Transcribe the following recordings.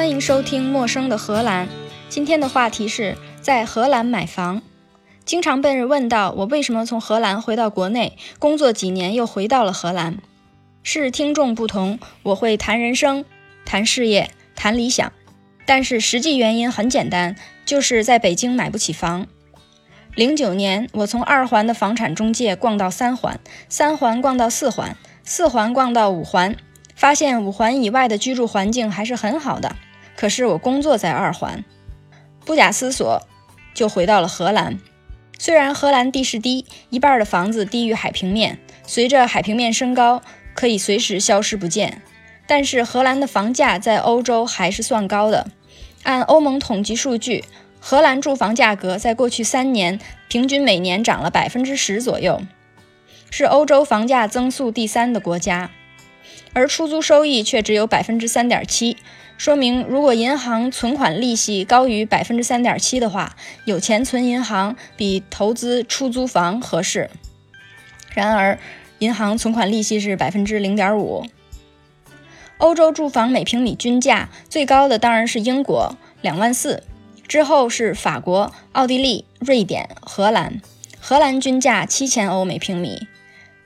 欢迎收听《陌生的荷兰》。今天的话题是在荷兰买房。经常被人问到我为什么从荷兰回到国内工作几年又回到了荷兰。是听众不同，我会谈人生、谈事业、谈理想，但是实际原因很简单，就是在北京买不起房。零九年，我从二环的房产中介逛到三环，三环逛到四环，四环逛到五环。发现五环以外的居住环境还是很好的，可是我工作在二环，不假思索就回到了荷兰。虽然荷兰地势低，一半的房子低于海平面，随着海平面升高可以随时消失不见，但是荷兰的房价在欧洲还是算高的。按欧盟统计数据，荷兰住房价格在过去三年平均每年涨了百分之十左右，是欧洲房价增速第三的国家。而出租收益却只有百分之三点七，说明如果银行存款利息高于百分之三点七的话，有钱存银行比投资出租房合适。然而，银行存款利息是百分之零点五。欧洲住房每平米均价最高的当然是英国，两万四，之后是法国、奥地利、瑞典、荷兰，荷兰均价七千欧每平米。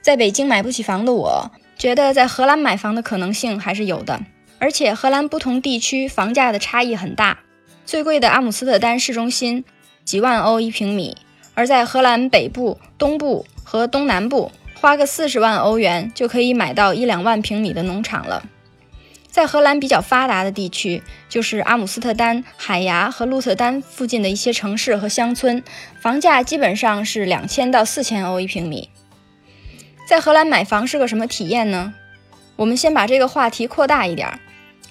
在北京买不起房的我。觉得在荷兰买房的可能性还是有的，而且荷兰不同地区房价的差异很大。最贵的阿姆斯特丹市中心几万欧一平米，而在荷兰北部、东部和东南部，花个四十万欧元就可以买到一两万平米的农场了。在荷兰比较发达的地区，就是阿姆斯特丹、海牙和鹿特丹附近的一些城市和乡村，房价基本上是两千到四千欧一平米。在荷兰买房是个什么体验呢？我们先把这个话题扩大一点，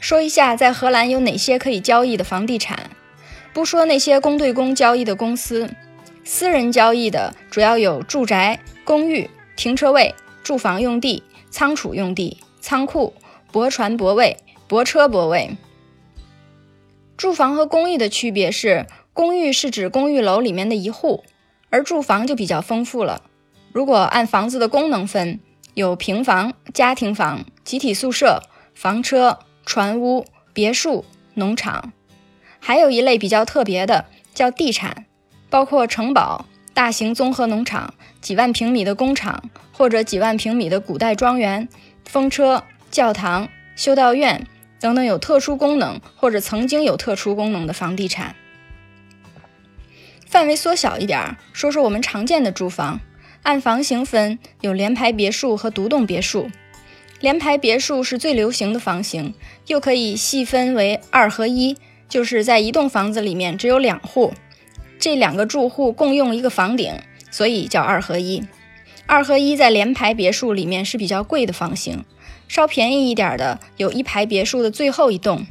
说一下在荷兰有哪些可以交易的房地产。不说那些公对公交易的公司，私人交易的主要有住宅、公寓、停车位、住房用地、仓储用地、仓库、泊船泊位、泊车泊位。住房和公寓的区别是，公寓是指公寓楼里面的一户，而住房就比较丰富了。如果按房子的功能分，有平房、家庭房、集体宿舍、房车、船屋、别墅、农场，还有一类比较特别的叫地产，包括城堡、大型综合农场、几万平米的工厂或者几万平米的古代庄园、风车、教堂、修道院等等有特殊功能或者曾经有特殊功能的房地产。范围缩小一点，说说我们常见的住房。按房型分，有联排别墅和独栋别墅。联排别墅是最流行的房型，又可以细分为二合一，就是在一栋房子里面只有两户，这两个住户共用一个房顶，所以叫二合一。二合一在联排别墅里面是比较贵的房型，稍便宜一点的有一排别墅的最后一栋。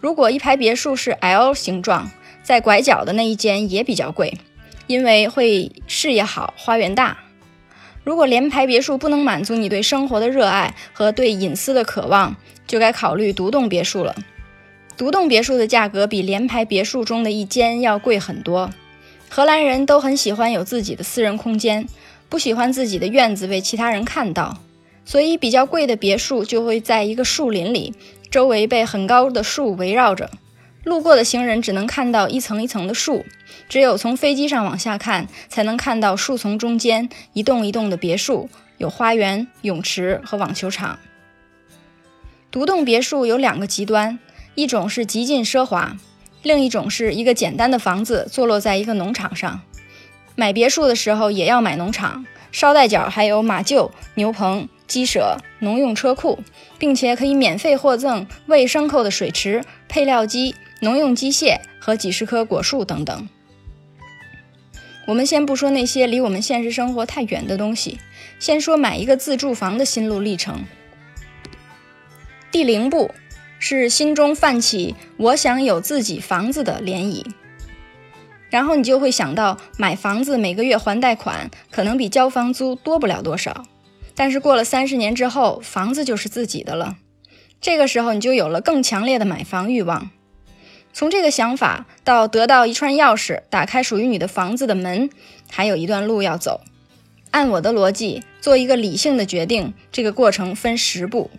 如果一排别墅是 L 形状，在拐角的那一间也比较贵。因为会视野好，花园大。如果联排别墅不能满足你对生活的热爱和对隐私的渴望，就该考虑独栋别墅了。独栋别墅的价格比联排别墅中的一间要贵很多。荷兰人都很喜欢有自己的私人空间，不喜欢自己的院子被其他人看到，所以比较贵的别墅就会在一个树林里，周围被很高的树围绕着。路过的行人只能看到一层一层的树，只有从飞机上往下看，才能看到树丛中间一栋一栋的别墅，有花园、泳池和网球场。独栋别墅有两个极端，一种是极尽奢华，另一种是一个简单的房子坐落在一个农场上。买别墅的时候也要买农场，捎带脚还有马厩、牛棚、鸡舍、农用车库，并且可以免费获赠喂牲口的水池、配料机。农用机械和几十棵果树等等。我们先不说那些离我们现实生活太远的东西，先说买一个自住房的心路历程。第零步是心中泛起“我想有自己房子”的涟漪，然后你就会想到买房子每个月还贷款，可能比交房租多不了多少。但是过了三十年之后，房子就是自己的了，这个时候你就有了更强烈的买房欲望。从这个想法到得到一串钥匙，打开属于你的房子的门，还有一段路要走。按我的逻辑做一个理性的决定，这个过程分十步。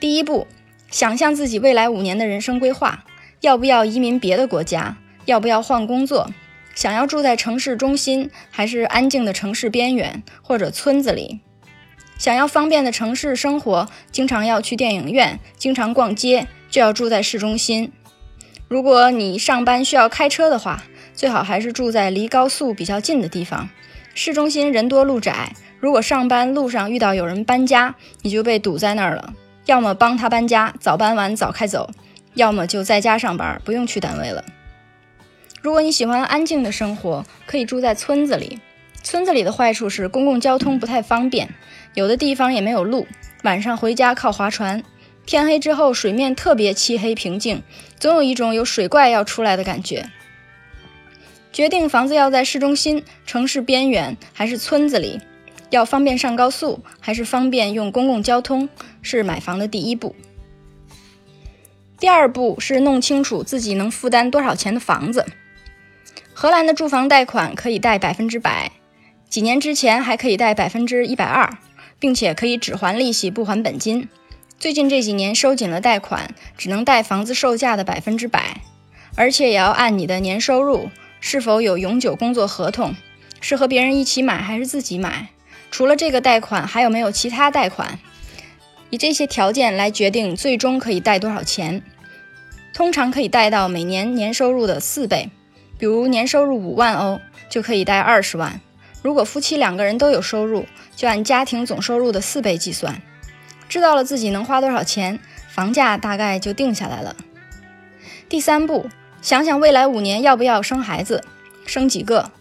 第一步，想象自己未来五年的人生规划：要不要移民别的国家？要不要换工作？想要住在城市中心，还是安静的城市边缘或者村子里？想要方便的城市生活，经常要去电影院，经常逛街，就要住在市中心。如果你上班需要开车的话，最好还是住在离高速比较近的地方。市中心人多路窄，如果上班路上遇到有人搬家，你就被堵在那儿了。要么帮他搬家，早搬完早开走；要么就在家上班，不用去单位了。如果你喜欢安静的生活，可以住在村子里。村子里的坏处是公共交通不太方便，有的地方也没有路。晚上回家靠划船，天黑之后水面特别漆黑平静，总有一种有水怪要出来的感觉。决定房子要在市中心、城市边缘还是村子里，要方便上高速还是方便用公共交通，是买房的第一步。第二步是弄清楚自己能负担多少钱的房子。荷兰的住房贷款可以贷百分之百，几年之前还可以贷百分之一百二，并且可以只还利息不还本金。最近这几年收紧了贷款，只能贷房子售价的百分之百，而且也要按你的年收入、是否有永久工作合同、是和别人一起买还是自己买。除了这个贷款，还有没有其他贷款？以这些条件来决定最终可以贷多少钱。通常可以贷到每年年收入的四倍。比如年收入五万欧就可以贷二十万，如果夫妻两个人都有收入，就按家庭总收入的四倍计算。知道了自己能花多少钱，房价大概就定下来了。第三步，想想未来五年要不要生孩子，生几个，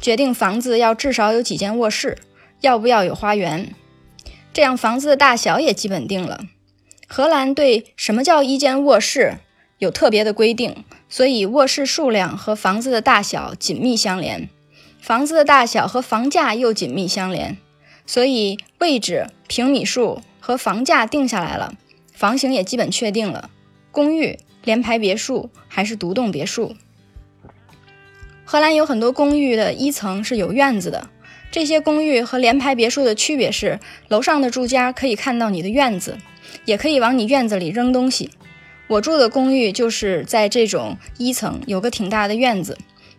决定房子要至少有几间卧室，要不要有花园，这样房子的大小也基本定了。荷兰对什么叫一间卧室有特别的规定。所以卧室数量和房子的大小紧密相连，房子的大小和房价又紧密相连。所以位置、平米数和房价定下来了，房型也基本确定了：公寓、联排别墅还是独栋别墅。荷兰有很多公寓的一层是有院子的，这些公寓和联排别墅的区别是，楼上的住家可以看到你的院子，也可以往你院子里扔东西。我住的公寓就是在这种一层，有个挺大的院子。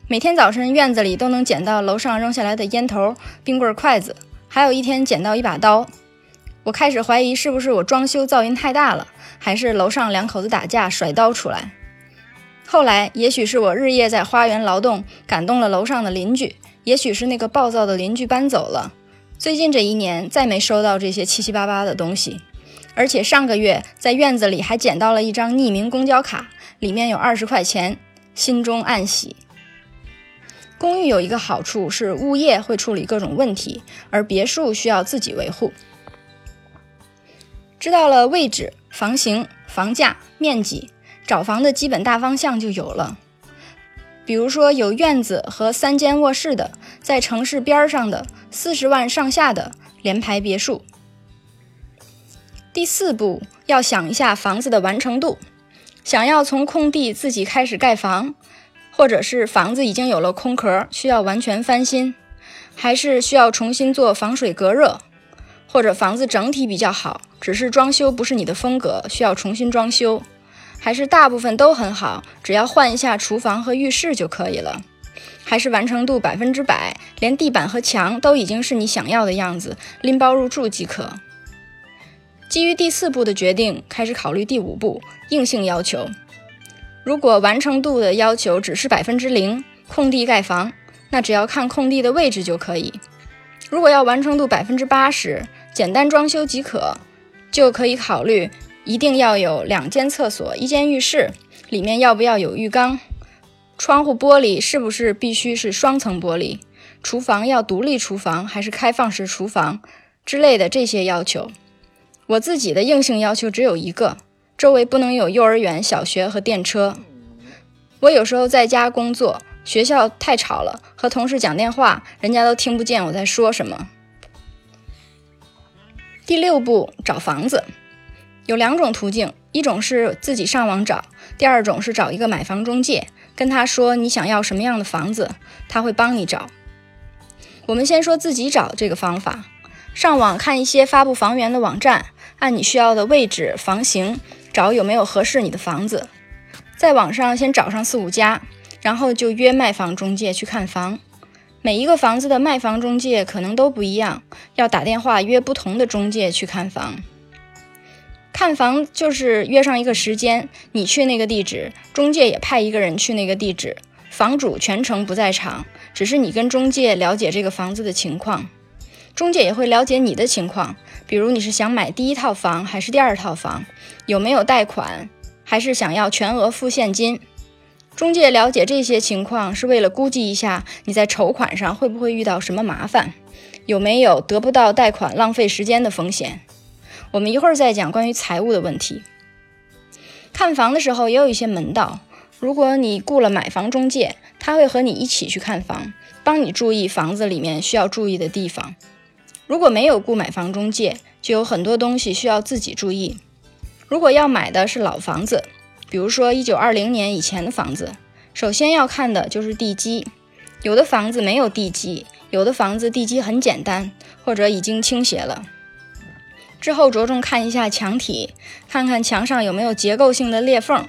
每天早晨，院子里都能捡到楼上扔下来的烟头、冰棍、筷子，还有一天捡到一把刀。我开始怀疑是不是我装修噪音太大了，还是楼上两口子打架甩刀出来。后来，也许是我日夜在花园劳动感动了楼上的邻居，也许是那个暴躁的邻居搬走了。最近这一年，再没收到这些七七八八的东西。而且上个月在院子里还捡到了一张匿名公交卡，里面有二十块钱，心中暗喜。公寓有一个好处是物业会处理各种问题，而别墅需要自己维护。知道了位置、房型、房价、面积，找房的基本大方向就有了。比如说有院子和三间卧室的，在城市边上的四十万上下的联排别墅。第四步，要想一下房子的完成度。想要从空地自己开始盖房，或者是房子已经有了空壳，需要完全翻新，还是需要重新做防水隔热，或者房子整体比较好，只是装修不是你的风格，需要重新装修，还是大部分都很好，只要换一下厨房和浴室就可以了，还是完成度百分之百，连地板和墙都已经是你想要的样子，拎包入住即可。基于第四步的决定，开始考虑第五步硬性要求。如果完成度的要求只是百分之零，空地盖房，那只要看空地的位置就可以。如果要完成度百分之八十，简单装修即可，就可以考虑一定要有两间厕所、一间浴室，里面要不要有浴缸，窗户玻璃是不是必须是双层玻璃，厨房要独立厨房还是开放式厨房之类的这些要求。我自己的硬性要求只有一个：周围不能有幼儿园、小学和电车。我有时候在家工作，学校太吵了，和同事讲电话，人家都听不见我在说什么。第六步，找房子有两种途径：一种是自己上网找，第二种是找一个买房中介，跟他说你想要什么样的房子，他会帮你找。我们先说自己找这个方法。上网看一些发布房源的网站，按你需要的位置、房型，找有没有合适你的房子。在网上先找上四五家，然后就约卖房中介去看房。每一个房子的卖房中介可能都不一样，要打电话约不同的中介去看房。看房就是约上一个时间，你去那个地址，中介也派一个人去那个地址，房主全程不在场，只是你跟中介了解这个房子的情况，中介也会了解你的情况，比如你是想买第一套房还是第二套房，有没有贷款，还是想要全额付现金。中介了解这些情况是为了估计一下你在筹款上会不会遇到什么麻烦，有没有得不到贷款浪费时间的风险。我们一会儿再讲关于财务的问题。看房的时候也有一些门道。如果你雇了买房中介，他会和你一起去看房，帮你注意房子里面需要注意的地方。如果没有雇买房中介，就有很多东西需要自己注意。如果要买的是老房子，比如说一九二零年以前的房子，首先要看的就是地基。有的房子没有地基，有的房子地基很简单，或者已经倾斜了。之后着重看一下墙体，看看墙上有没有结构性的裂缝，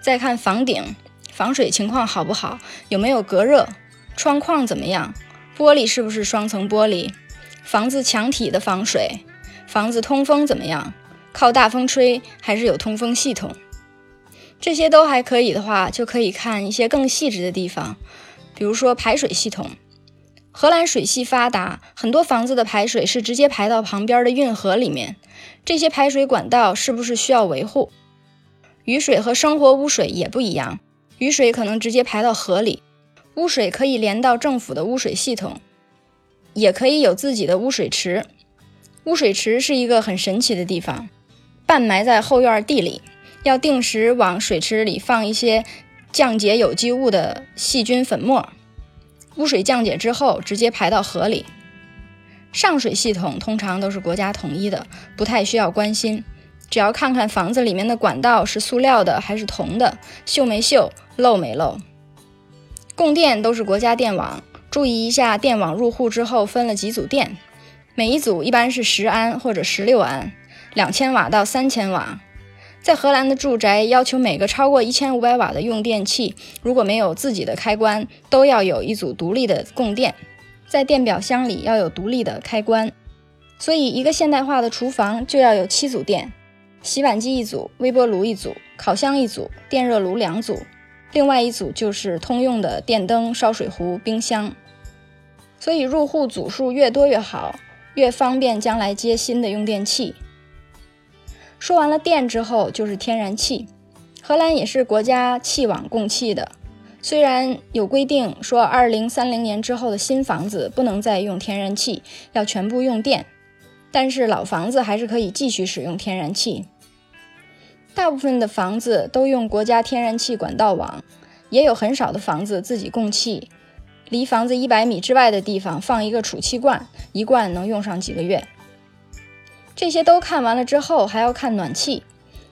再看房顶防水情况好不好，有没有隔热，窗框怎么样，玻璃是不是双层玻璃，房子墙体的防水，房子通风怎么样，靠大风吹还是有通风系统，这些都还可以的话，就可以看一些更细致的地方，比如说排水系统。荷兰水系发达，很多房子的排水是直接排到旁边的运河里面。这些排水管道是不是需要维护？雨水和生活污水也不一样，雨水可能直接排到河里，污水可以连到政府的污水系统，也可以有自己的污水池。污水池是一个很神奇的地方，半埋在后院地里，要定时往水池里放一些降解有机物的细菌粉末。污水降解之后，直接排到河里。上水系统通常都是国家统一的，不太需要关心。只要看看房子里面的管道是塑料的还是铜的，锈没锈，漏没漏。供电都是国家电网，注意一下电网入户之后分了几组电，每一组一般是十安或者十六安，两千瓦到三千瓦。在荷兰的住宅要求每个超过一千五百瓦的用电器，如果没有自己的开关，都要有一组独立的供电，在电表箱里要有独立的开关。所以一个现代化的厨房就要有七组电：洗碗机一组，微波炉一组，烤箱一组，电热炉两组，另外一组就是通用的电灯、烧水壶、冰箱。所以入户组数越多越好，越方便将来接新的用电器。说完了电之后，就是天然气。荷兰也是国家气网供气的，虽然有规定说二零三零年之后的新房子不能再用天然气，要全部用电，但是老房子还是可以继续使用天然气。大部分的房子都用国家天然气管道网，也有很少的房子自己供气。离房子一百米之外的地方放一个储气罐，一罐能用上几个月。这些都看完了之后，还要看暖气。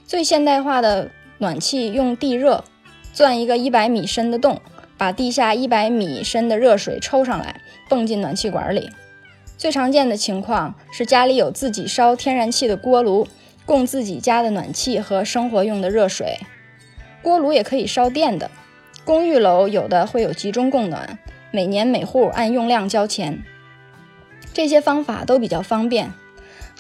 最现代化的暖气用地热，钻一个一百米深的洞，把地下一百米深的热水抽上来，泵进暖气管里。最常见的情况是家里有自己烧天然气的锅炉，供自己家的暖气和生活用的热水。锅炉也可以烧电的。公寓楼有的会有集中供暖，每年每户按用量交钱。这些方法都比较方便。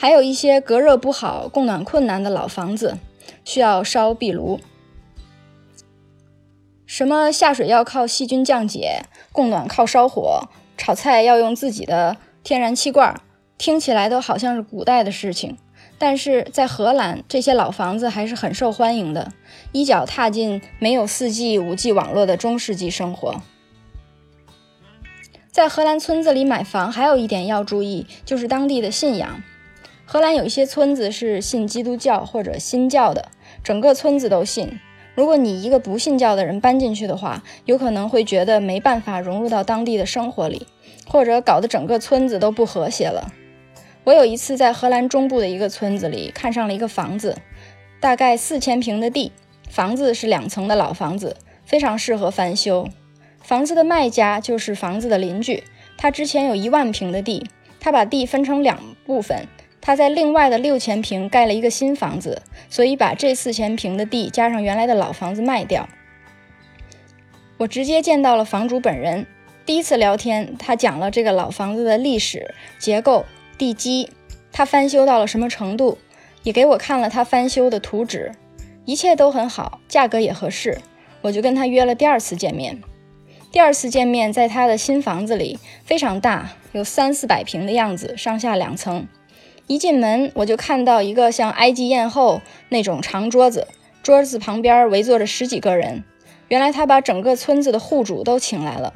还有一些隔热不好、供暖困难的老房子，需要烧壁炉。什么下水要靠细菌降解，供暖靠烧火，炒菜要用自己的天然气罐，听起来都好像是古代的事情。但是在荷兰，这些老房子还是很受欢迎的，一脚踏进没有 4G、5G 网络的中世纪生活。在荷兰村子里买房，还有一点要注意，就是当地的信仰。荷兰有一些村子是信基督教或者新教的，整个村子都信。如果你一个不信教的人搬进去的话，有可能会觉得没办法融入到当地的生活里，或者搞得整个村子都不和谐了。我有一次在荷兰中部的一个村子里看上了一个房子，大概四千平的地，房子是两层的老房子，非常适合翻修。房子的卖家就是房子的邻居，他之前有一万平的地，他把地分成两部分。他在另外的六千平盖了一个新房子，所以把这四千平的地加上原来的老房子卖掉。我直接见到了房主本人，第一次聊天，他讲了这个老房子的历史、结构、地基，他翻修到了什么程度，也给我看了他翻修的图纸，一切都很好，价格也合适，我就跟他约了第二次见面。第二次见面在他的新房子里，非常大，有三四百平的样子，上下两层。一进门我就看到一个像埃及艳后那种长桌子，桌子旁边围坐着十几个人。原来他把整个村子的户主都请来了。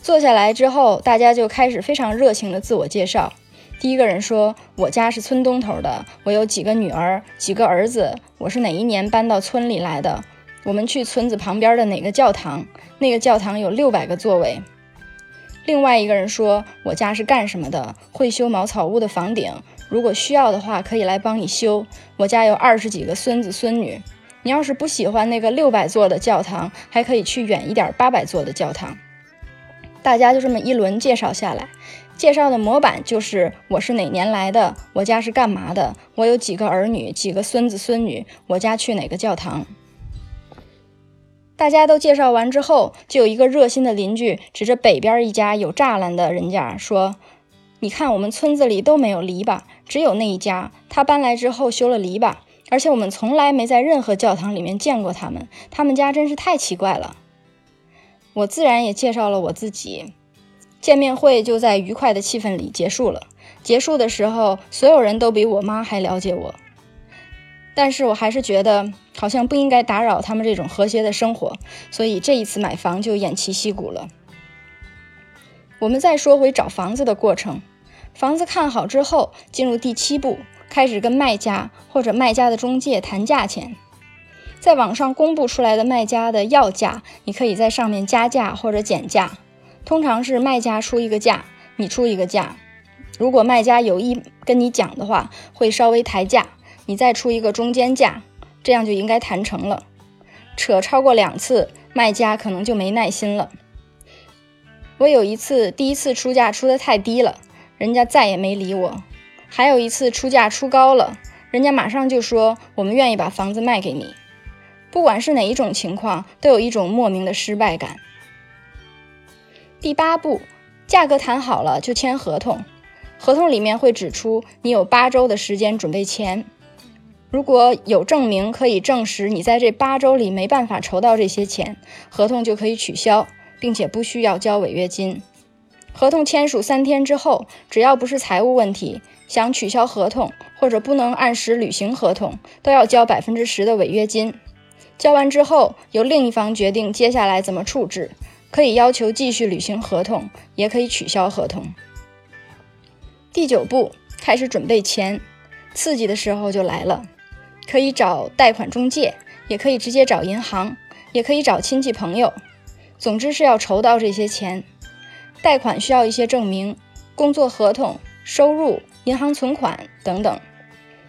坐下来之后，大家就开始非常热情的自我介绍。第一个人说：“我家是村东头的，我有几个女儿，几个儿子。我是哪一年搬到村里来的？我们去村子旁边的哪个教堂？那个教堂有六百个座位。”另外一个人说：“我家是干什么的？会修茅草屋的房顶。如果需要的话，可以来帮你修。我家有二十几个孙子孙女。”你要是不喜欢那个六百座的教堂，还可以去远一点八百座的教堂。大家就这么一轮介绍下来，介绍的模板就是我是哪年来的，我家是干嘛的，我有几个儿女，几个孙子孙女，我家去哪个教堂。大家都介绍完之后，就有一个热心的邻居指着北边一家有栅栏的人家说：“你看，我们村子里都没有篱笆，只有那一家，他搬来之后修了篱笆。”而且我们从来没在任何教堂里面见过他们，他们家真是太奇怪了。我自然也介绍了我自己，见面会就在愉快的气氛里结束了。结束的时候，所有人都比我妈还了解我，但是我还是觉得好像不应该打扰他们这种和谐的生活，所以这一次买房就偃旗息鼓了。我们再说回找房子的过程，房子看好之后，进入第七步。开始跟卖家或者卖家的中介谈价钱，在网上公布出来的卖家的要价，你可以在上面加价或者减价。通常是卖家出一个价，你出一个价。如果卖家有意跟你讲的话，会稍微抬价，你再出一个中间价，这样就应该谈成了。扯超过两次，卖家可能就没耐心了。我有一次第一次出价出的太低了，人家再也没理我。还有一次出价出高了，人家马上就说我们愿意把房子卖给你。不管是哪一种情况，都有一种莫名的失败感。第八步，价格谈好了就签合同，合同里面会指出你有八周的时间准备钱。如果有证明可以证实你在这八周里没办法筹到这些钱，合同就可以取消，并且不需要交违约金。合同签署三天之后，只要不是财务问题。想取消合同或者不能按时履行合同，都要交百分之十的违约金。交完之后，由另一方决定接下来怎么处置，可以要求继续履行合同，也可以取消合同。第九步，开始准备钱，刺激的时候就来了。可以找贷款中介，也可以直接找银行，也可以找亲戚朋友。总之是要筹到这些钱。贷款需要一些证明，工作合同、收入。银行存款等等，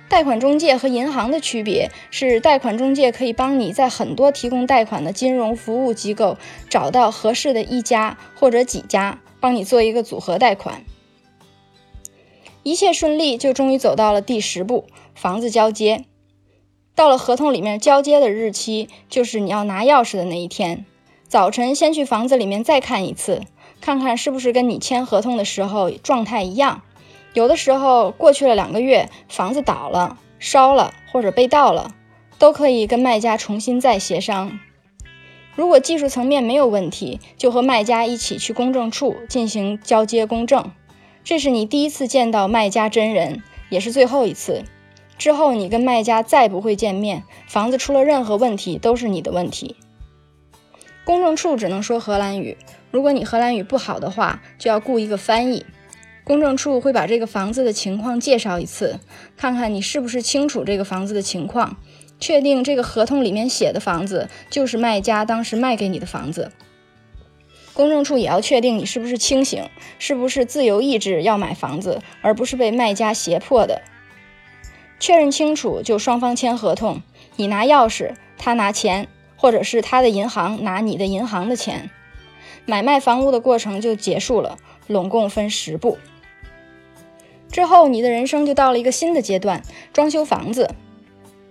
贷款中介和银行的区别是，贷款中介可以帮你在很多提供贷款的金融服务机构找到合适的一家或者几家，帮你做一个组合贷款。一切顺利，就终于走到了第十步，房子交接。到了合同里面交接的日期，就是你要拿钥匙的那一天。早晨先去房子里面再看一次，看看是不是跟你签合同的时候状态一样。有的时候过去了两个月，房子倒了、烧了或者被盗了，都可以跟卖家重新再协商。如果技术层面没有问题，就和卖家一起去公证处进行交接公证。这是你第一次见到卖家真人，也是最后一次。之后你跟卖家再不会见面，房子出了任何问题都是你的问题。公证处只能说荷兰语，如果你荷兰语不好的话，就要雇一个翻译。公证处会把这个房子的情况介绍一次，看看你是不是清楚这个房子的情况，确定这个合同里面写的房子就是卖家当时卖给你的房子。公证处也要确定你是不是清醒，是不是自由意志要买房子，而不是被卖家胁迫的。确认清楚就双方签合同，你拿钥匙，他拿钱，或者是他的银行拿你的银行的钱，买卖房屋的过程就结束了。拢共分十步。之后，你的人生就到了一个新的阶段——装修房子。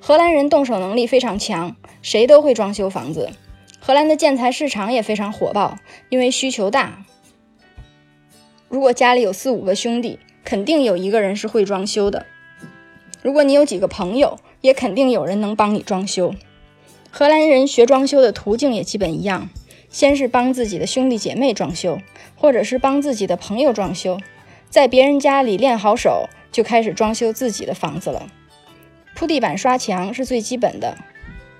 荷兰人动手能力非常强，谁都会装修房子。荷兰的建材市场也非常火爆，因为需求大。如果家里有四五个兄弟，肯定有一个人是会装修的。如果你有几个朋友，也肯定有人能帮你装修。荷兰人学装修的途径也基本一样，先是帮自己的兄弟姐妹装修，或者是帮自己的朋友装修，在别人家里练好手，就开始装修自己的房子了。铺地板、刷墙是最基本的，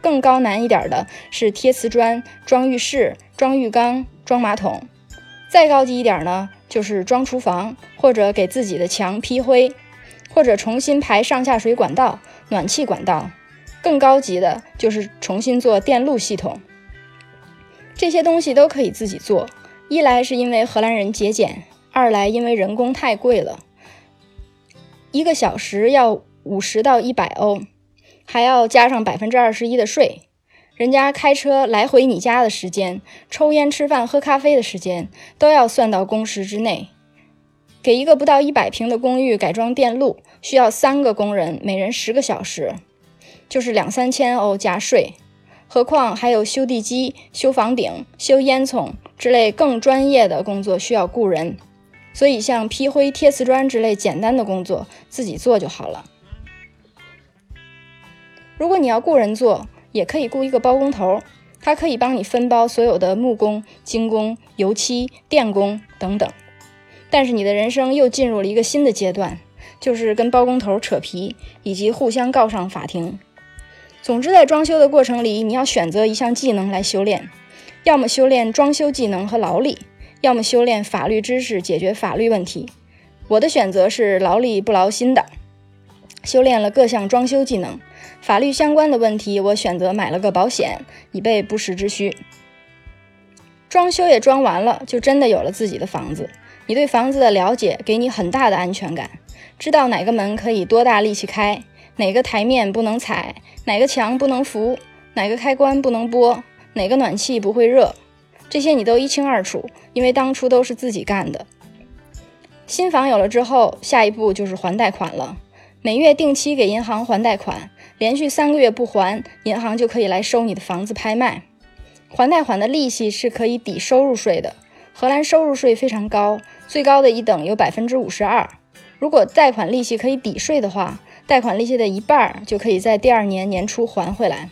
更高难一点的是贴瓷砖、装浴室、装浴缸、装马桶。再高级一点呢？就是装厨房，或者给自己的墙批灰，或者重新排上下水管道、暖气管道。更高级的就是重新做电路系统。这些东西都可以自己做。一来是因为荷兰人节俭，二来因为人工太贵了，一个小时要五十到一百欧，还要加上百分之二十一的税。人家开车来回你家的时间，抽烟、吃饭、喝咖啡的时间，都要算到工时之内。给一个不到一百平的公寓改装电路，需要三个工人，每人十个小时，就是两三千欧加税。何况还有修地基、修房顶、修烟囱之类更专业的工作需要雇人。所以像批灰、贴瓷砖之类简单的工作，自己做就好了。如果你要雇人做，也可以雇一个包工头，他可以帮你分包所有的木工、精工、油漆、电工等等。但是你的人生又进入了一个新的阶段，就是跟包工头扯皮，以及互相告上法庭。总之，在装修的过程里，你要选择一项技能来修炼，要么修炼装修技能和劳力，要么修炼法律知识解决法律问题。我的选择是劳力不劳心的，修炼了各项装修技能。法律相关的问题，我选择买了个保险，以备不时之需。装修也装完了，就真的有了自己的房子。你对房子的了解，给你很大的安全感，知道哪个门可以多大力气开，哪个台面不能踩，哪个墙不能扶，哪个开关不能拨，哪个暖气不会热，这些你都一清二楚，因为当初都是自己干的。新房有了之后，下一步就是还贷款了，每月定期给银行还贷款。连续三个月不还，银行就可以来收你的房子拍卖。还贷款的利息是可以抵收入税的。荷兰收入税非常高，最高的一等有百分之五十二。如果贷款利息可以抵税的话，贷款利息的一半就可以在第二年年初还回来。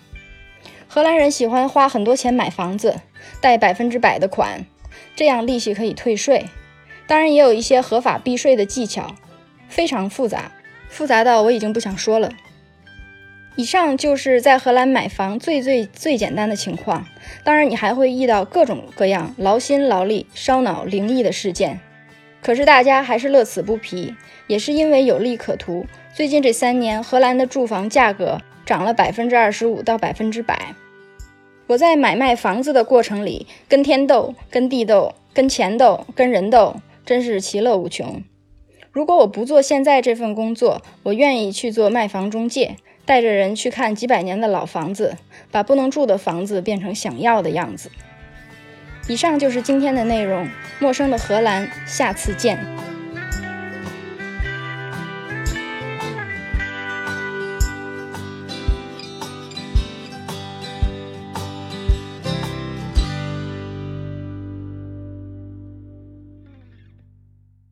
荷兰人喜欢花很多钱买房子，贷百分之百的款，这样利息可以退税。当然，也有一些合法避税的技巧，非常复杂，复杂到我已经不想说了。以上就是在荷兰买房最最最简单的情况，当然你还会遇到各种各样劳心劳力、烧脑灵异的事件，可是大家还是乐此不疲，也是因为有利可图。最近这三年，荷兰的住房价格涨了百分之二十五到百分之百。我在买卖房子的过程里，跟天斗、跟地斗、跟钱斗、跟人斗，真是其乐无穷。如果我不做现在这份工作，我愿意去做卖房中介。带着人去看几百年的老房子，把不能住的房子变成想要的样子。以上就是今天的内容，陌生的荷兰，下次见。